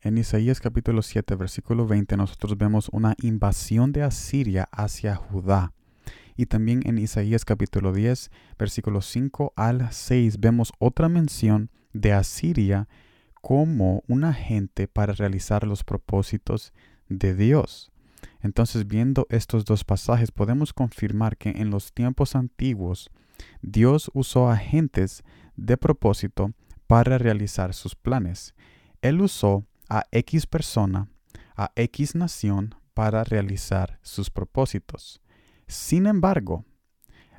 En Isaías capítulo 7, versículo 20, nosotros vemos una invasión de Asiria hacia Judá. Y también en Isaías capítulo 10, versículo 5 al 6, vemos otra mención de Asiria como un agente para realizar los propósitos de Dios. Entonces, viendo estos dos pasajes, podemos confirmar que en los tiempos antiguos Dios usó agentes de propósito para realizar sus planes. Él usó a X persona, a X nación para realizar sus propósitos. Sin embargo,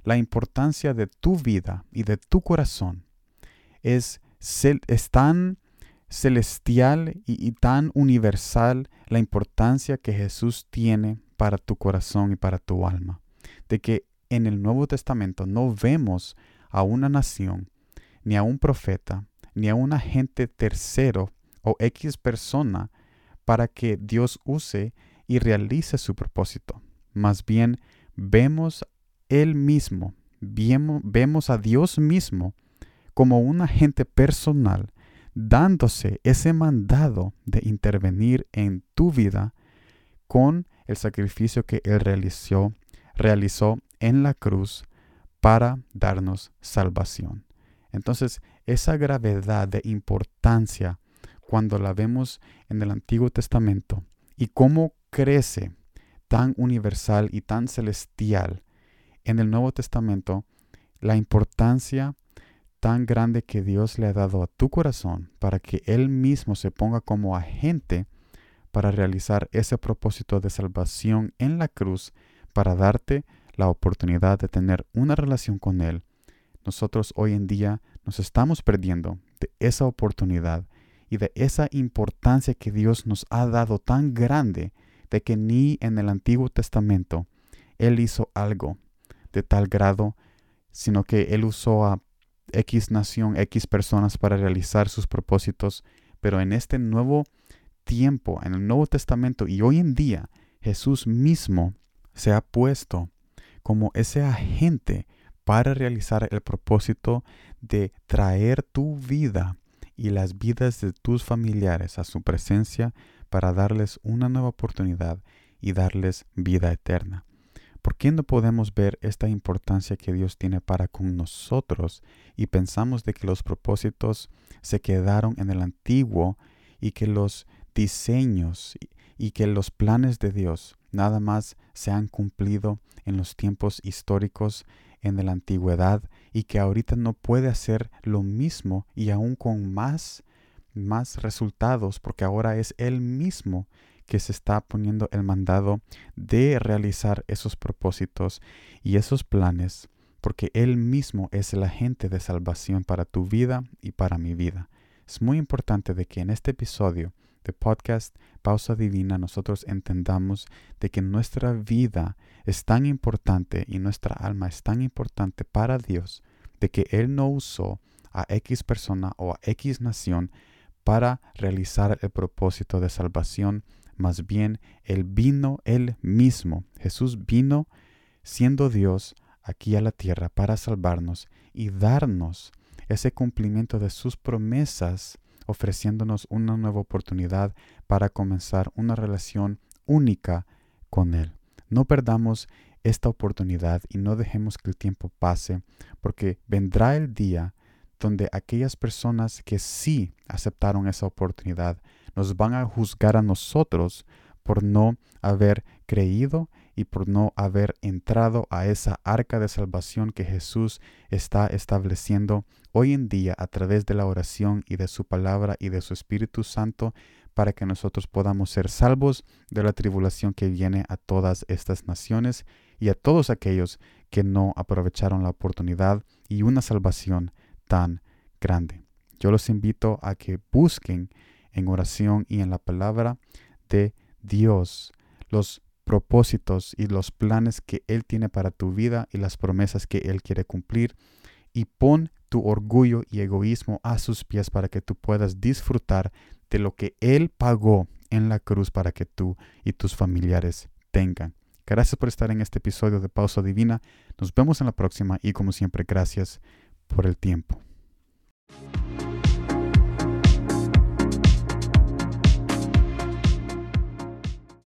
la importancia de tu vida y de tu corazón es, tan celestial y, tan universal la importancia que Jesús tiene para tu corazón y para tu alma. De que en el Nuevo Testamento no vemos a una nación, ni a un profeta, ni a un agente tercero o X persona para que Dios use y realice su propósito. Más bien vemos Él mismo, vemos a Dios mismo como un agente personal dándose ese mandado de intervenir en tu vida con el sacrificio que Él realizó, realizó en la cruz para darnos salvación. Entonces, esa gravedad de importancia cuando la vemos en el Antiguo Testamento y cómo crece tan universal y tan celestial en el Nuevo Testamento, la importancia tan grande que Dios le ha dado a tu corazón para que Él mismo se ponga como agente para realizar ese propósito de salvación en la cruz, para darte la oportunidad de tener una relación con Él. Nosotros hoy en día nos estamos perdiendo de esa oportunidad y de esa importancia que Dios nos ha dado tan grande de que ni en el Antiguo Testamento Él hizo algo de tal grado, sino que Él usó a X nación, X personas para realizar sus propósitos, pero en este nuevo tiempo, en el Nuevo Testamento y hoy en día, Jesús mismo se ha puesto como ese agente para realizar el propósito de traer tu vida y las vidas de tus familiares a su presencia para darles una nueva oportunidad y darles vida eterna. ¿Por qué no podemos ver esta importancia que Dios tiene para con nosotros y pensamos de que los propósitos se quedaron en el antiguo y que los diseños y que los planes de Dios nada más se han cumplido en los tiempos históricos en la antigüedad y que ahorita no puede hacer lo mismo y aún con más más resultados porque ahora es él mismo que se está poniendo el mandado de realizar esos propósitos y esos planes, porque Él mismo es el agente de salvación para tu vida y para mi vida. Es muy importante de que en este episodio de podcast Divina nosotros entendamos de que nuestra vida es tan importante y nuestra alma es tan importante para Dios, de que Él no usó a X persona o a X nación para realizar el propósito de salvación más bien Él vino Él mismo. Jesús vino siendo Dios aquí a la tierra para salvarnos y darnos ese cumplimiento de sus promesas, ofreciéndonos una nueva oportunidad para comenzar una relación única con Él. No perdamos esta oportunidad y no dejemos que el tiempo pase, porque vendrá el día donde aquellas personas que sí aceptaron esa oportunidad nos van a juzgar a nosotros por no haber creído y por no haber entrado a esa arca de salvación que Jesús está estableciendo hoy en día a través de la oración y de su palabra y de su Espíritu Santo para que nosotros podamos ser salvos de la tribulación que viene a todas estas naciones y a todos aquellos que no aprovecharon la oportunidad y una salvación tan grande. Yo los invito a que busquen en oración y en la palabra de Dios los propósitos y los planes que Él tiene para tu vida y las promesas que Él quiere cumplir y pon tu orgullo y egoísmo a sus pies para que tú puedas disfrutar de lo que Él pagó en la cruz para que tú y tus familiares tengan. Gracias por estar en este episodio de Pausa Divina. Nos vemos en la próxima y como siempre, gracias por el tiempo.